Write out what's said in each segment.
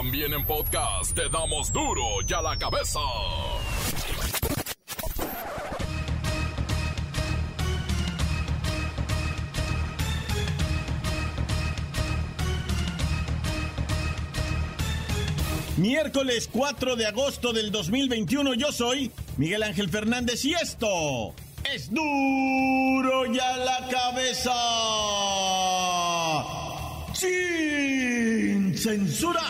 También en podcast te damos duro y a la cabeza. Miércoles 4 de agosto del 2021 yo soy Miguel Ángel Fernández y esto es duro ya la cabeza. Sin censura.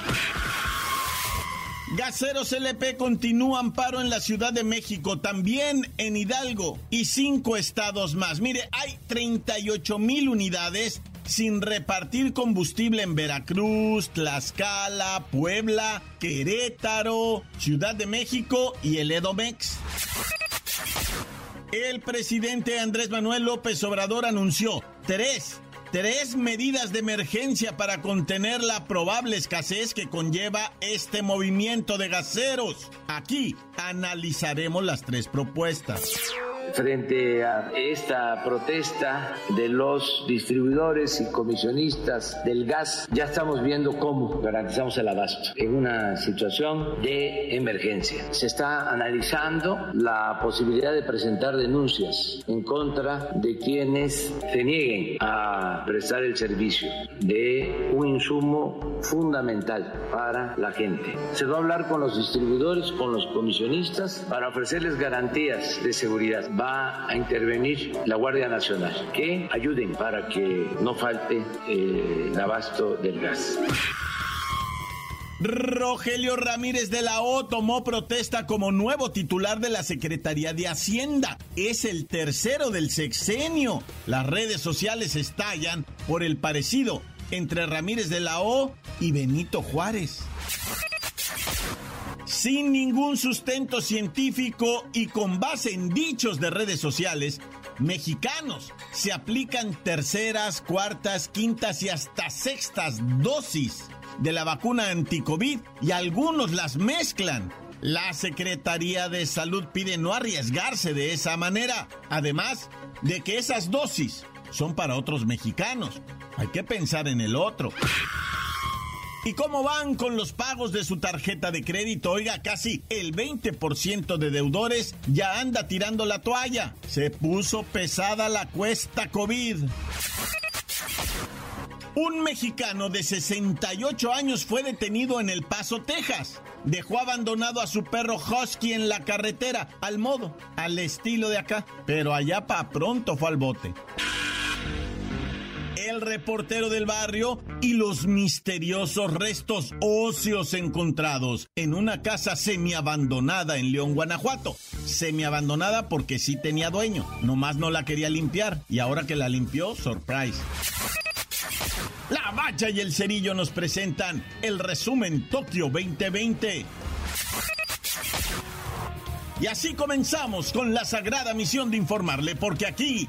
Gaseros LP continúa amparo en la Ciudad de México, también en Hidalgo y cinco estados más. Mire, hay 38 mil unidades sin repartir combustible en Veracruz, Tlaxcala, Puebla, Querétaro, Ciudad de México y el Edomex. El presidente Andrés Manuel López Obrador anunció tres, tres medidas de emergencia para contener la probable escasez que conlleva este movimiento de gaseros. Aquí analizaremos las tres propuestas frente a esta protesta de los distribuidores y comisionistas del gas, ya estamos viendo cómo garantizamos el abasto en una situación de emergencia. Se está analizando la posibilidad de presentar denuncias en contra de quienes se nieguen a prestar el servicio de un insumo fundamental para la gente. Se va a hablar con los distribuidores, con los comisionistas, para ofrecerles garantías de seguridad a intervenir la Guardia Nacional, que ayuden para que no falte eh, el abasto del gas. Rogelio Ramírez de la O tomó protesta como nuevo titular de la Secretaría de Hacienda. Es el tercero del sexenio. Las redes sociales estallan por el parecido entre Ramírez de la O y Benito Juárez sin ningún sustento científico y con base en dichos de redes sociales, mexicanos se aplican terceras, cuartas, quintas y hasta sextas dosis de la vacuna anticovid y algunos las mezclan. La Secretaría de Salud pide no arriesgarse de esa manera, además de que esas dosis son para otros mexicanos. Hay que pensar en el otro. ¿Y cómo van con los pagos de su tarjeta de crédito? Oiga, casi el 20% de deudores ya anda tirando la toalla. Se puso pesada la cuesta COVID. Un mexicano de 68 años fue detenido en El Paso, Texas. Dejó abandonado a su perro Husky en la carretera, al modo, al estilo de acá. Pero allá pa' pronto fue al bote el reportero del barrio y los misteriosos restos óseos encontrados en una casa semiabandonada en León, Guanajuato. Semiabandonada porque sí tenía dueño, nomás no la quería limpiar y ahora que la limpió, surprise. La Bacha y el Cerillo nos presentan el resumen Tokio 2020. Y así comenzamos con la sagrada misión de informarle, porque aquí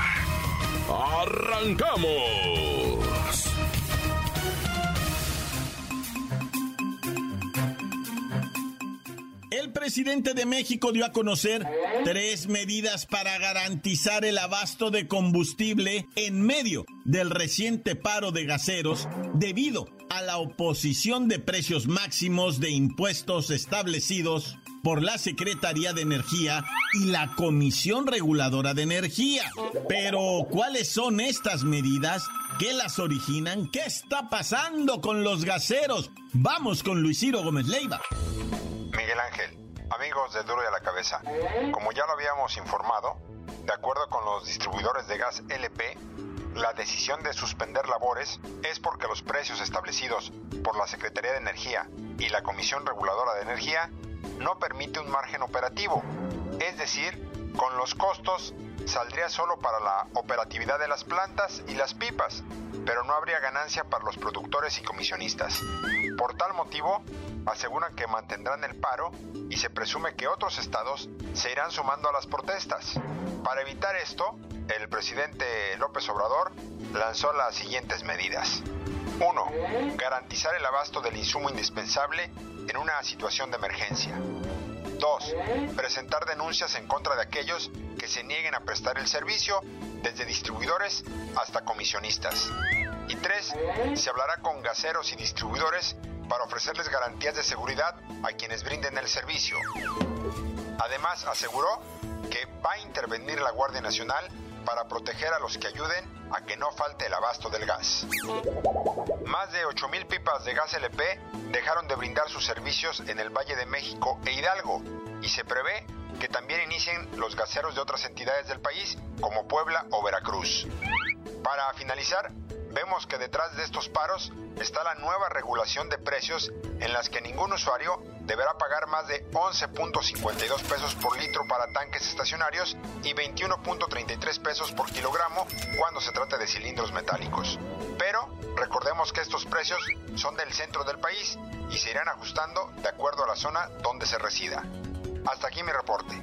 ¡Arrancamos! El presidente de México dio a conocer tres medidas para garantizar el abasto de combustible en medio del reciente paro de gaseros debido a la oposición de precios máximos de impuestos establecidos por la Secretaría de Energía y la Comisión Reguladora de Energía. Pero, ¿cuáles son estas medidas? ¿Qué las originan? ¿Qué está pasando con los gaseros? Vamos con Luis Ciro Gómez Leiva. Miguel Ángel, amigos de Duro y a la Cabeza, como ya lo habíamos informado, de acuerdo con los distribuidores de gas LP, la decisión de suspender labores es porque los precios establecidos por la Secretaría de Energía y la Comisión Reguladora de Energía no permite un margen operativo. Es decir, con los costos saldría solo para la operatividad de las plantas y las pipas, pero no habría ganancia para los productores y comisionistas. Por tal motivo, aseguran que mantendrán el paro y se presume que otros estados se irán sumando a las protestas. Para evitar esto, el presidente López Obrador lanzó las siguientes medidas. 1. Garantizar el abasto del insumo indispensable en una situación de emergencia. 2. Presentar denuncias en contra de aquellos que se nieguen a prestar el servicio, desde distribuidores hasta comisionistas. Y 3. Se hablará con gaseros y distribuidores para ofrecerles garantías de seguridad a quienes brinden el servicio. Además, aseguró que va a intervenir la Guardia Nacional para proteger a los que ayuden a que no falte el abasto del gas. Más de 8.000 pipas de gas LP dejaron de brindar sus servicios en el Valle de México e Hidalgo y se prevé que también inicien los gaseros de otras entidades del país como Puebla o Veracruz. Para finalizar, vemos que detrás de estos paros está la nueva regulación de precios en las que ningún usuario deberá pagar más de 11.52 pesos por litro para tanques estacionarios y 21.33 pesos por kilogramo cuando se trate de cilindros metálicos. Pero recordemos que estos precios son del centro del país y se irán ajustando de acuerdo a la zona donde se resida. Hasta aquí mi reporte.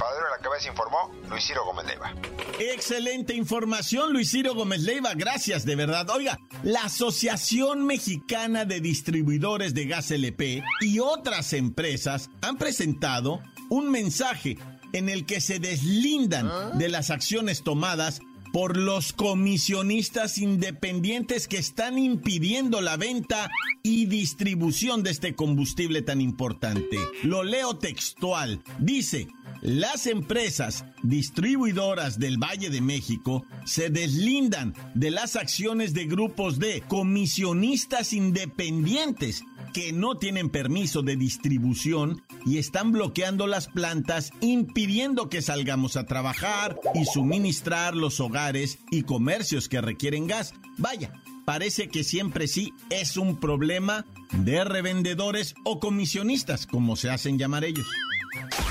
Padre de la Cabeza informó Luis Ciro Gómez Leiva. Excelente información, Luis Ciro Gómez Leiva. Gracias, de verdad. Oiga, la Asociación Mexicana de Distribuidores de Gas LP y otras empresas han presentado un mensaje en el que se deslindan de las acciones tomadas por los comisionistas independientes que están impidiendo la venta y distribución de este combustible tan importante. Lo leo textual. Dice, las empresas distribuidoras del Valle de México se deslindan de las acciones de grupos de comisionistas independientes que no tienen permiso de distribución y están bloqueando las plantas impidiendo que salgamos a trabajar y suministrar los hogares y comercios que requieren gas. Vaya, parece que siempre sí es un problema de revendedores o comisionistas, como se hacen llamar ellos.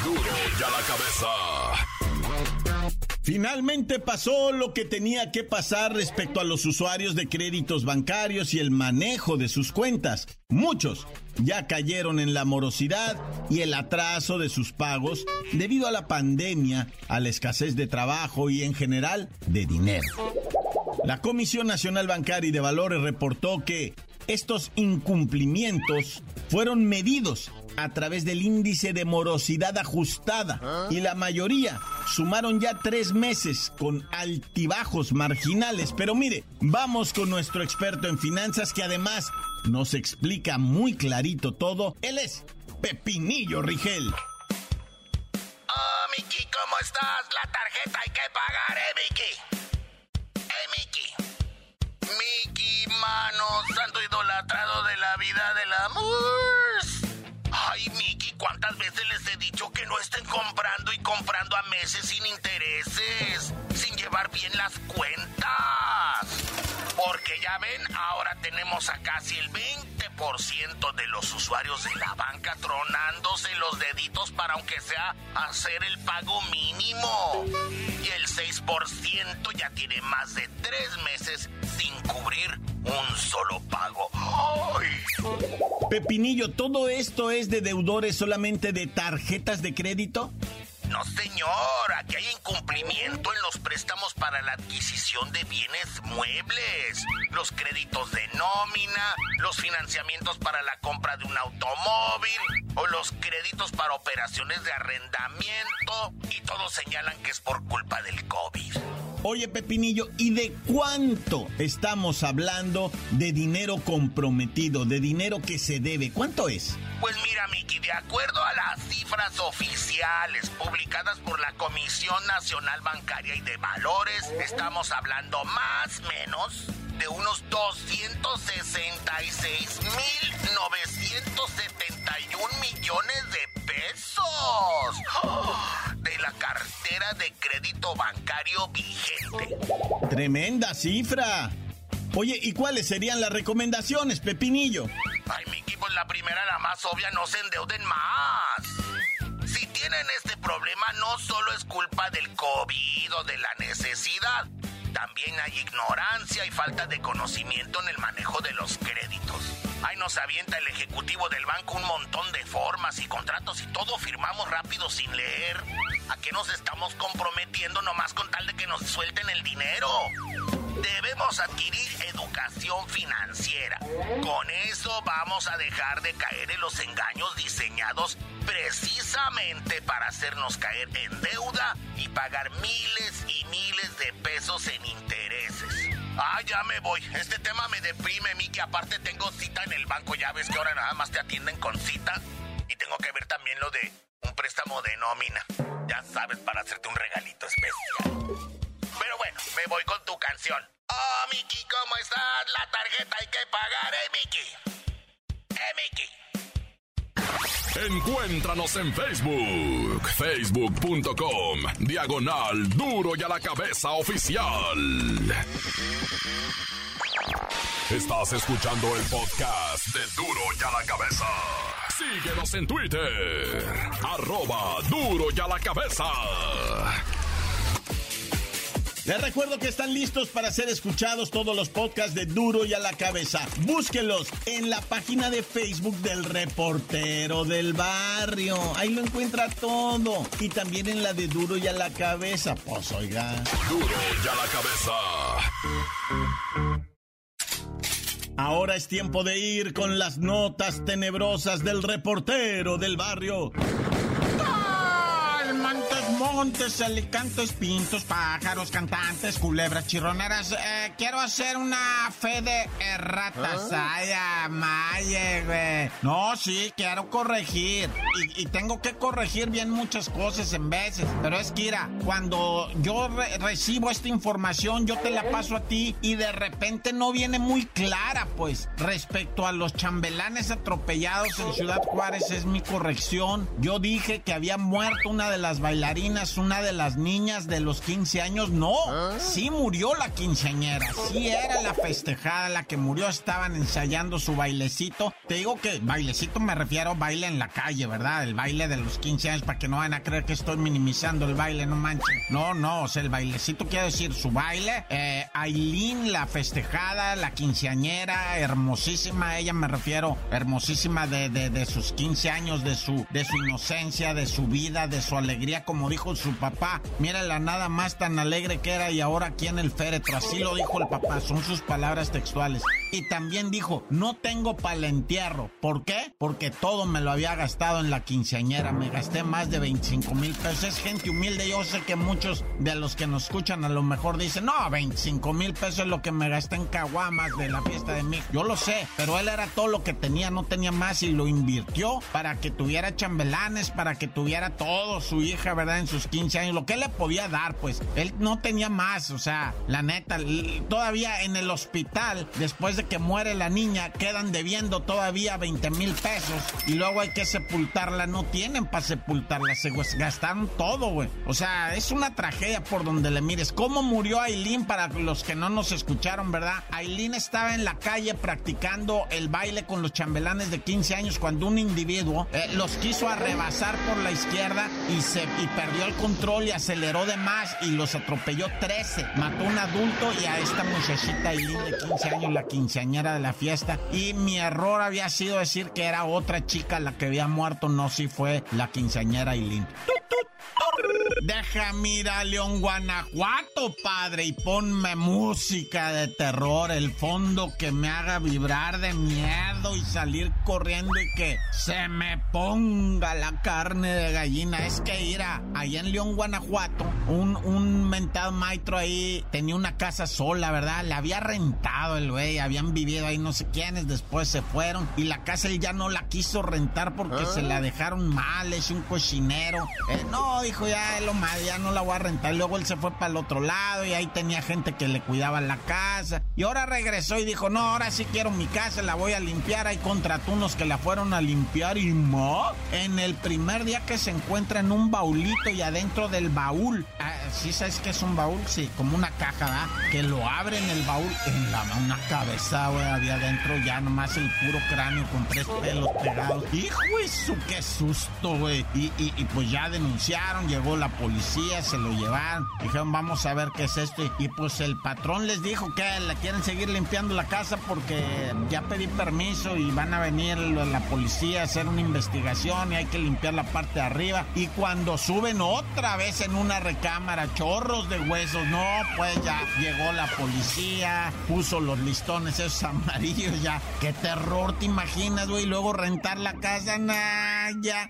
Duro ya la cabeza. Finalmente pasó lo que tenía que pasar respecto a los usuarios de créditos bancarios y el manejo de sus cuentas. Muchos ya cayeron en la morosidad y el atraso de sus pagos debido a la pandemia, a la escasez de trabajo y en general de dinero. La Comisión Nacional Bancaria y de Valores reportó que estos incumplimientos fueron medidos a través del índice de morosidad ajustada y la mayoría sumaron ya tres meses con altibajos marginales. Pero mire, vamos con nuestro experto en finanzas que además nos explica muy clarito todo. Él es Pepinillo Rigel. Oh, Miki, ¿cómo estás? La tarjeta hay que pagar, ¿eh, Miki? Estén comprando y comprando a meses sin intereses? Sin llevar bien las cuentas. Porque ya ven, ahora tenemos a casi el 20% de los usuarios de la banca tronándose los deditos para aunque sea hacer el pago mínimo. Y el 6% ya tiene más de tres meses sin cubrir un solo pago. ¡Ay! Pepinillo, ¿todo esto es de deudores solamente de tarjetas de crédito? No, señor, aquí hay incumplimiento en los préstamos para la adquisición de bienes muebles, los créditos de nómina, los financiamientos para la compra de un automóvil o los créditos para operaciones de arrendamiento y todos señalan que es por culpa del COVID. Oye, Pepinillo, ¿y de cuánto estamos hablando de dinero comprometido, de dinero que se debe? ¿Cuánto es? Pues mira, Miki, de acuerdo a las cifras oficiales publicadas por la Comisión Nacional Bancaria y de Valores, estamos hablando más o menos de unos 266.971 millones de pesos de crédito bancario vigente. Tremenda cifra. Oye, ¿y cuáles serían las recomendaciones, Pepinillo? Ay, Miki, pues la primera, la más obvia, no se endeuden más. Si tienen este problema, no solo es culpa del COVID o de la necesidad. También hay ignorancia y falta de conocimiento en el manejo de los créditos. Ahí nos avienta el ejecutivo del banco un montón de formas y contratos y todo firmamos rápido sin leer. ¿A qué nos estamos comprometiendo nomás con tal de que nos suelten el dinero? Debemos adquirir educación financiera. Con eso vamos a dejar de caer en los engaños diseñados precisamente para hacernos caer en deuda y pagar miles y miles de pesos en intereses. Ah, ya me voy. Este tema me deprime, que Aparte tengo cita en el banco. Ya ves que ahora nada más te atienden con cita. Y tengo que ver también lo de un préstamo de nómina. Ya sabes, para hacerte un regalito especial. Pero bueno, me voy con tu canción. Oh, Miki, ¿cómo estás? La tarjeta hay que pagar, ¿eh, Miki? ¿Eh, Miki? Encuéntranos en Facebook, facebook.com, diagonal duro y a la cabeza oficial. Estás escuchando el podcast de duro y a la cabeza. Síguenos en Twitter, arroba duro y a la cabeza. Les recuerdo que están listos para ser escuchados todos los podcasts de Duro y a la cabeza. Búsquelos en la página de Facebook del reportero del barrio. Ahí lo encuentra todo. Y también en la de Duro y a la cabeza. Pues oiga. Duro y a la cabeza. Ahora es tiempo de ir con las notas tenebrosas del reportero del barrio. Montes, alicantes, pintos, pájaros, cantantes, culebras, chirroneras. Eh, quiero hacer una fe de erratas. ¿Ah? Ay, amaye, güey. No, sí, quiero corregir. Y, tengo que corregir bien muchas cosas en veces. Pero es que, mira, cuando yo recibo esta información, yo te la paso a ti y de repente no viene muy clara, pues. Respecto a los chambelanes atropellados en Ciudad Juárez, es mi corrección. Yo dije que había muerto una de las bailarinas una de las niñas de los 15 años. No, ¿Ah? sí murió la quinceañera. Sí era la festejada la que murió. Estaban ensayando su bailecito. Te digo que bailecito me refiero a baile en la calle, ¿verdad? El baile de los 15 años para que no van a creer que estoy minimizando el baile, no manchen. No, no, o sea, el bailecito quiere decir su baile. Eh, Aileen, la festejada, la quinceañera, hermosísima, ella me refiero, hermosísima de, de, de sus 15 años, de su, de su inocencia, de su vida, de su alegría, como dijo su papá. Mira la nada más tan alegre que era y ahora aquí en el féretro. Así lo dijo el papá, son sus palabras textuales. Y también dijo, no tengo para entierro. ¿Por qué? Porque todo me lo había gastado en la quinceañera. Me gasté más de 25 mil pesos. Es gente humilde. Yo sé que muchos de los que nos escuchan a lo mejor dicen, no, 25 mil pesos es lo que me gasté en caguamas de la fiesta de mí. Yo lo sé, pero él era todo lo que tenía, no tenía más y lo invirtió para que tuviera chambelanes, para que tuviera todo, su hija, ¿verdad? sus 15 años, lo que le podía dar, pues él no tenía más, o sea, la neta, todavía en el hospital, después de que muere la niña, quedan debiendo todavía 20 mil pesos y luego hay que sepultarla, no tienen para sepultarla, se gastaron todo, güey. O sea, es una tragedia por donde le mires. ¿Cómo murió Aileen para los que no nos escucharon, verdad? Aileen estaba en la calle practicando el baile con los chambelanes de 15 años cuando un individuo eh, los quiso arrebasar por la izquierda y se y perdió el control y aceleró de más y los atropelló 13. Mató a un adulto y a esta muchachita Aileen de 15 años, la quinceañera de la fiesta. Y mi error había sido decir que era otra chica la que había muerto, no si fue la quinceañera Aileen. Deja mira León, Guanajuato, padre, y ponme música de terror, el fondo que me haga vibrar de miedo y salir corriendo y que se me ponga la carne de gallina. Es que ir a, allá en León, Guanajuato, un, un mentado maestro ahí tenía una casa sola, ¿verdad? Le había rentado el güey, habían vivido ahí no sé quiénes, después se fueron y la casa él ya no la quiso rentar porque se la dejaron mal, es un cochinero. Eh, no, dijo ya, lo mal, ya no la voy a rentar. Luego él se fue para el otro lado y ahí tenía gente que le cuidaba la casa. Y ahora regresó y dijo, no, ahora sí quiero mi casa, la voy a limpiar. Hay contrató unos que la fueron a limpiar y mo. En el primer día que se encuentra en un baulito y adentro del baúl, sí sabes que es un baúl, sí, como una caja, ¿verdad? Que lo abren el baúl en la una cabeza, güey, había adentro ya nomás el puro cráneo con tres pelos pegados. Hijo eso, qué susto, güey. Y, y, pues ya denunciaron, llegó la policía, se lo llevaron, dijeron, vamos a ver qué es esto. Y, pues el patrón les dijo que la quieren seguir limpiando la casa porque ya pedí permiso y van a venir la policía a hacer una investigación y hay que limpiar la parte de arriba. Y cuando suben otra vez en una recámara, chorros de huesos, no, pues ya llegó la policía, puso los listones esos amarillos, ya. Qué terror, ¿te imaginas, güey? Luego rentar la casa, nah, ya.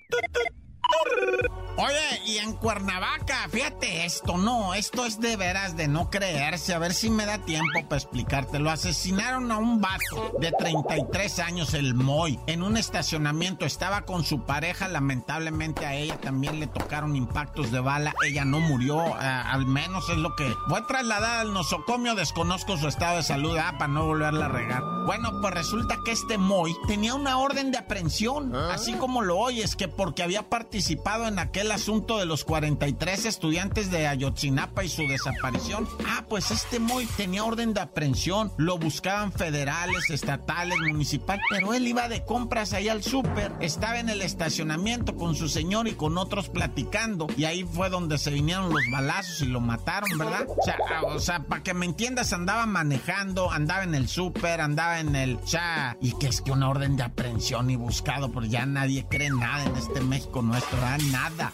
Oye, y en Cuernavaca, fíjate esto, no, esto es de veras de no creerse, a ver si me da tiempo para explicártelo. Asesinaron a un vato de 33 años, el Moy, en un estacionamiento. Estaba con su pareja, lamentablemente a ella también le tocaron impactos de bala. Ella no murió, eh, al menos es lo que. Voy a trasladar al nosocomio, desconozco su estado de salud, ah, para no volverla a regar. Bueno, pues resulta que este Moy tenía una orden de aprehensión, así como lo oyes, que porque había participado en aquel asunto de los 43 estudiantes de Ayotzinapa y su desaparición. Ah, pues este Moy tenía orden de aprehensión. Lo buscaban federales, estatales, municipal, pero él iba de compras ahí al súper. Estaba en el estacionamiento con su señor y con otros platicando. Y ahí fue donde se vinieron los balazos y lo mataron, ¿verdad? O sea, ah, para que me entiendas, andaba manejando, andaba en el súper, andaba en el... O y que es que una orden de aprehensión y buscado, pero ya nadie cree nada en este México nuestro, ¿verdad? Nada.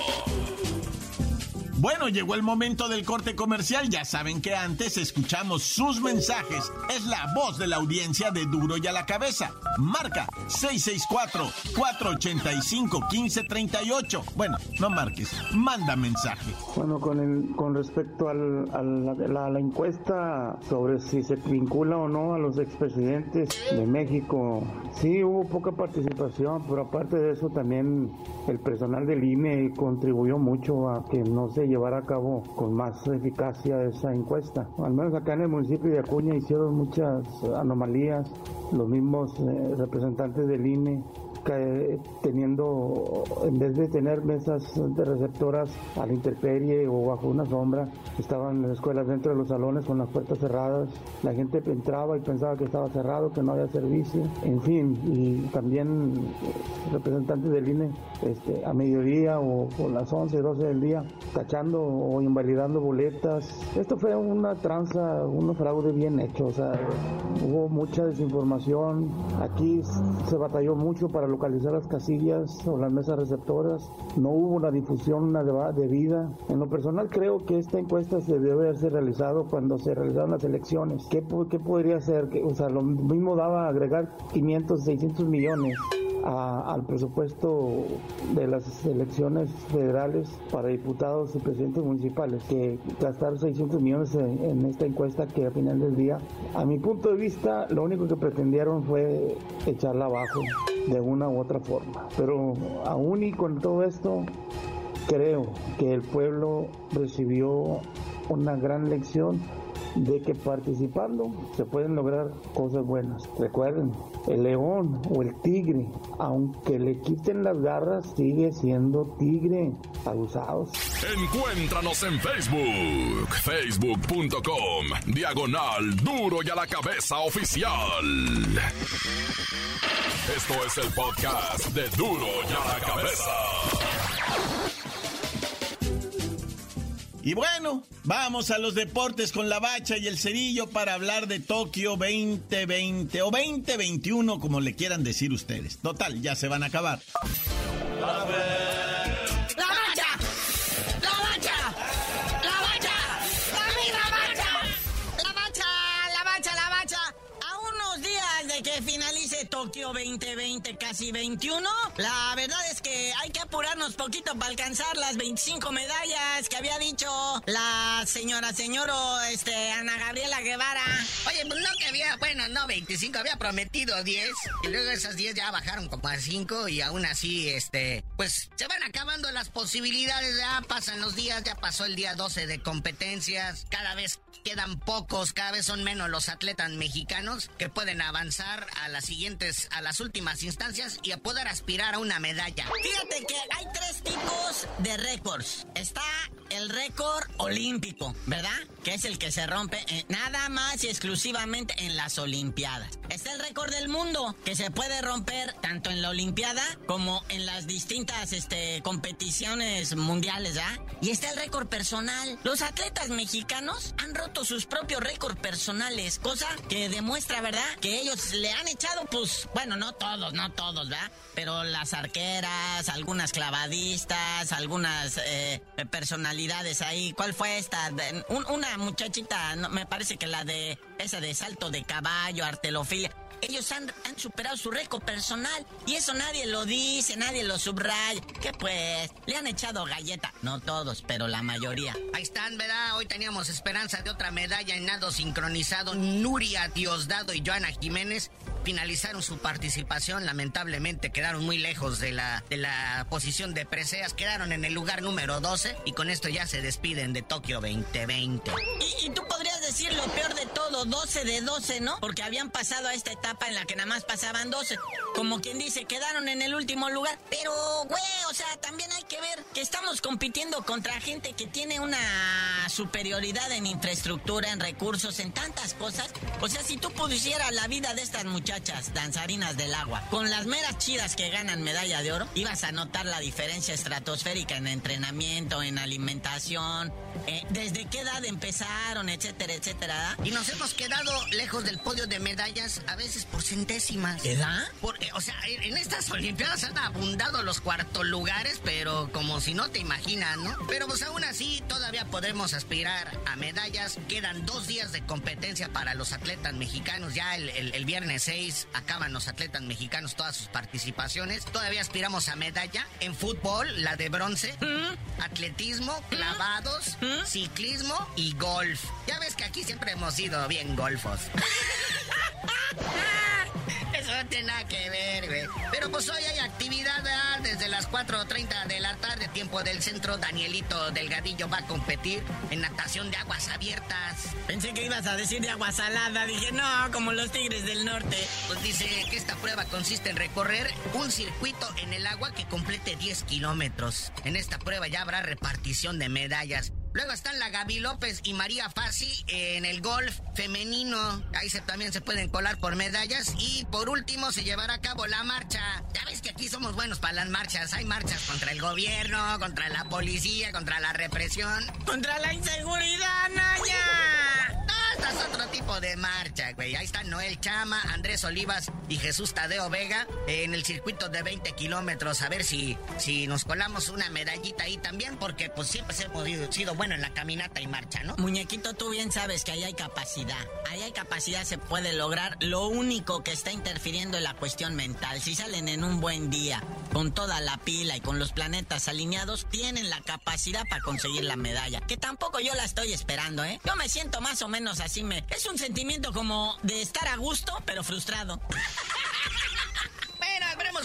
Bueno, llegó el momento del corte comercial. Ya saben que antes escuchamos sus mensajes. Es la voz de la audiencia de Duro y a la cabeza. Marca 664-485-1538. Bueno, no marques, manda mensaje. Bueno, con, el, con respecto al, a la, encuesta sobre si se vincula o no a los expresidentes de México, sí hubo poca participación, pero aparte de eso también el personal del INE contribuyó mucho a que no se llevar a cabo con más eficacia esa encuesta. Al menos acá en el municipio de Acuña hicieron muchas anomalías, los mismos eh, representantes del INE teniendo, en vez de tener mesas de receptoras a la intemperie o bajo una sombra, estaban las escuelas dentro de los salones con las puertas cerradas. La gente entraba y pensaba que estaba cerrado, que no había servicio. En fin, y también representantes del INE este, a mediodía o por las 11, 12 del día, tachando o invalidando boletas. Esto fue una tranza, un fraude bien hecho. O sea, hubo mucha desinformación. Aquí se batalló mucho para localizar las casillas o las mesas receptoras. No hubo una difusión debida. En lo personal creo que esta encuesta se debe haberse realizado cuando se realizaron las elecciones. ¿Qué, qué podría ser? O sea, lo mismo daba agregar 500, 600 millones al presupuesto de las elecciones federales para diputados y presidentes municipales que gastar 600 millones en, esta encuesta que al final del día, a mi punto de vista, lo único que pretendieron fue echarla abajo de una u otra forma. Pero aún y con todo esto, creo que el pueblo recibió una gran lección de que participando se pueden lograr cosas buenas. Recuerden, el león o el tigre, aunque le quiten las garras, sigue siendo tigre. Abusados. Encuéntranos en Facebook, facebook.com, diagonal duro y a la cabeza oficial. Esto es el podcast de duro y a la cabeza. Y bueno, vamos a los deportes con la bacha y el cerillo para hablar de Tokio 2020 o 2021, como le quieran decir ustedes. Total, ya se van a acabar. ¡La bacha! ¡La bacha! ¡La bacha! ¡La bacha! ¡La bacha! ¡La bacha! ¡La bacha! A unos días de que finalice Tokio 2020, casi 21, la verdad es apurarnos poquito para alcanzar las 25 medallas que había dicho la señora, señora, este, Ana Gabriela Guevara. Oye, pues no que había, bueno, no 25, había prometido 10. Y luego esas 10 ya bajaron como a 5 y aún así, este, pues se van acabando las posibilidades. Ya pasan los días, ya pasó el día 12 de competencias. Cada vez quedan pocos, cada vez son menos los atletas mexicanos que pueden avanzar a las siguientes, a las últimas instancias y a poder aspirar a una medalla. Fíjate que hay tres tipos de récords. Está el récord olímpico, ¿verdad? Que es el que se rompe nada más y exclusivamente en las Olimpiadas. Está el récord del mundo, que se puede romper tanto en la Olimpiada como en las distintas este, competiciones mundiales, ¿ah? Y está el récord personal. Los atletas mexicanos han roto sus propios récords personales, cosa que demuestra, ¿verdad? Que ellos le han echado, pues, bueno, no todos, no todos, ¿verdad? Pero las arqueras, algunas clavadistas, algunas eh, personalidades ahí. ¿Cuál fue esta? una muchachita, me parece que la de esa de salto de caballo, artelofilia. Ellos han, han, superado su récord personal y eso nadie lo dice, nadie lo subraya. Que pues, le han echado galleta. No todos, pero la mayoría. Ahí están, ¿verdad? Hoy teníamos esperanza de otra medalla en nado sincronizado. Nuria Diosdado y Joana Jiménez finalizaron su participación. Lamentablemente quedaron muy lejos de la, de la posición de preseas. Quedaron en el lugar número 12 y con esto ya se despiden de Tokio 2020. Y, y tú podrías decir lo peor de todo, 12 de 12, ¿no? Porque habían pasado a esta etapa en la que nada más pasaban 12. Como quien dice, quedaron en el último lugar. Pero, güey, o sea, también hay que ver que estamos compitiendo contra gente que tiene una superioridad en infraestructura, en recursos, en tantas cosas. O sea, si tú pudieras la vida de estas muchachas danzarinas del agua con las meras chidas que ganan medalla de oro, ibas a notar la diferencia estratosférica en entrenamiento, en alimentación, eh, desde qué edad empezaron, etcétera, etcétera. Y nos hemos quedado lejos del podio de medallas a veces por centésimas. ¿Edad? Por, eh, o sea, en estas Olimpiadas han abundado los cuartos lugares, pero como si no te imaginas, ¿no? Pero pues aún así todavía podemos aspirar a medallas. Quedan dos días de competencia para los atletas mexicanos. Ya el, viernes 6 acaban los atletas mexicanos todas sus participaciones. Todavía aspiramos a medalla en fútbol, la de bronce, ¿Mm? atletismo, ¿Mm? clavados, ¿Mm? ciclismo y golf. Ya ves que aquí siempre hemos sido bien golfos. Eso no tiene nada que ver, güey. Pero pues hoy hay actividad desde las 4.30 de la tarde, tiempo del centro. Danielito Delgadillo va a competir en natación de aguas abiertas. Pensé que ibas a decir de agua salada. Dije, no, como los tigres del norte. Pues dice que esta prueba consiste en recorrer un circuito en el agua que complete 10 kilómetros. En esta prueba ya habrá repartición de medallas. Luego están la Gaby López y María Fassi en el golf femenino. Ahí se, también se pueden colar por medallas. Y por último se llevará a cabo la marcha. Ya ves que aquí somos buenos para las marchas. Hay marchas contra el gobierno, contra la policía, contra la represión. Contra la inseguridad, Naya otro tipo de marcha, güey. Ahí están Noel Chama, Andrés Olivas y Jesús Tadeo Vega en el circuito de 20 kilómetros. A ver si, si nos colamos una medallita ahí también, porque pues siempre hemos sido bueno en la caminata y marcha, ¿no? Muñequito, tú bien sabes que ahí hay capacidad. Ahí hay capacidad, se puede lograr. Lo único que está interfiriendo es la cuestión mental. Si salen en un buen día, con toda la pila y con los planetas alineados, tienen la capacidad para conseguir la medalla. Que tampoco yo la estoy esperando, ¿eh? Yo me siento más o menos así es un sentimiento como de estar a gusto, pero frustrado.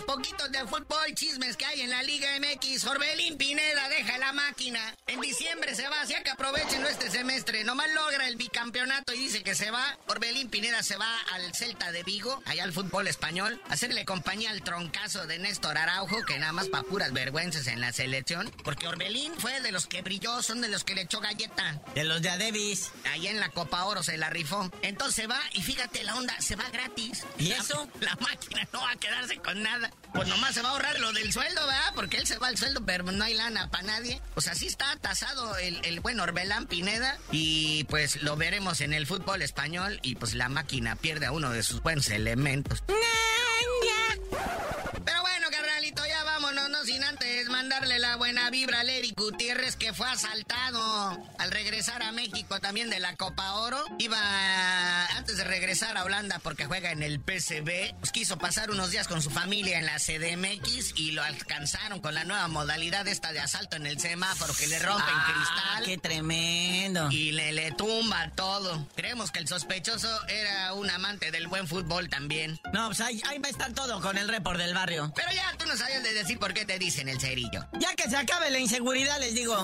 Poquitos de fútbol, chismes que hay en la Liga MX. Orbelín Pineda deja la máquina. En diciembre se va, así que aprovechenlo este semestre. Nomás logra el bicampeonato y dice que se va. Orbelín Pineda se va al Celta de Vigo, allá al fútbol español, a hacerle compañía al troncazo de Néstor Araujo, que nada más para puras vergüenzas en la selección. Porque Orbelín fue de los que brilló, son de los que le echó galleta. De los de Adebis. Ahí en la Copa Oro se la rifó. Entonces va y fíjate la onda, se va gratis. ¿Y eso? La máquina no va a quedarse con nada. Pues nomás se va a ahorrar lo del sueldo, ¿verdad? Porque él se va al sueldo, pero no hay lana para nadie. Pues así está tasado el, el buen Orbelán Pineda. Y pues lo veremos en el fútbol español. Y pues la máquina pierde a uno de sus buenos elementos. Sin antes, man mandarle la buena vibra a Eric Gutiérrez que fue asaltado al regresar a México también de la Copa Oro. Iba antes de regresar a Holanda porque juega en el PCB. Pues quiso pasar unos días con su familia en la CDMX y lo alcanzaron con la nueva modalidad esta de asalto en el semáforo que le rompen Ah, cristal. ¡Qué tremendo! Y le, le tumba todo. Creemos que el sospechoso era un amante del buen fútbol también. No, pues ahí, ahí va a estar todo con el report del barrio. Pero ya tú no sabías de decir por qué te dicen el cerillo. Ya que se acabe la inseguridad, les digo.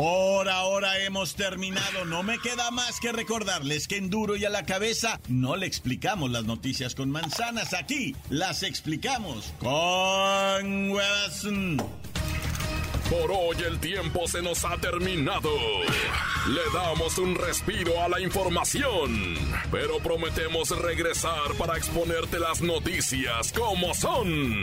Por ahora hemos terminado. No me queda más que recordarles que en Duro y a la cabeza no le explicamos las noticias con manzanas. Aquí las explicamos con huevas. Por hoy el tiempo se nos ha terminado. Le damos un respiro a la información, pero prometemos regresar para exponerte las noticias como son.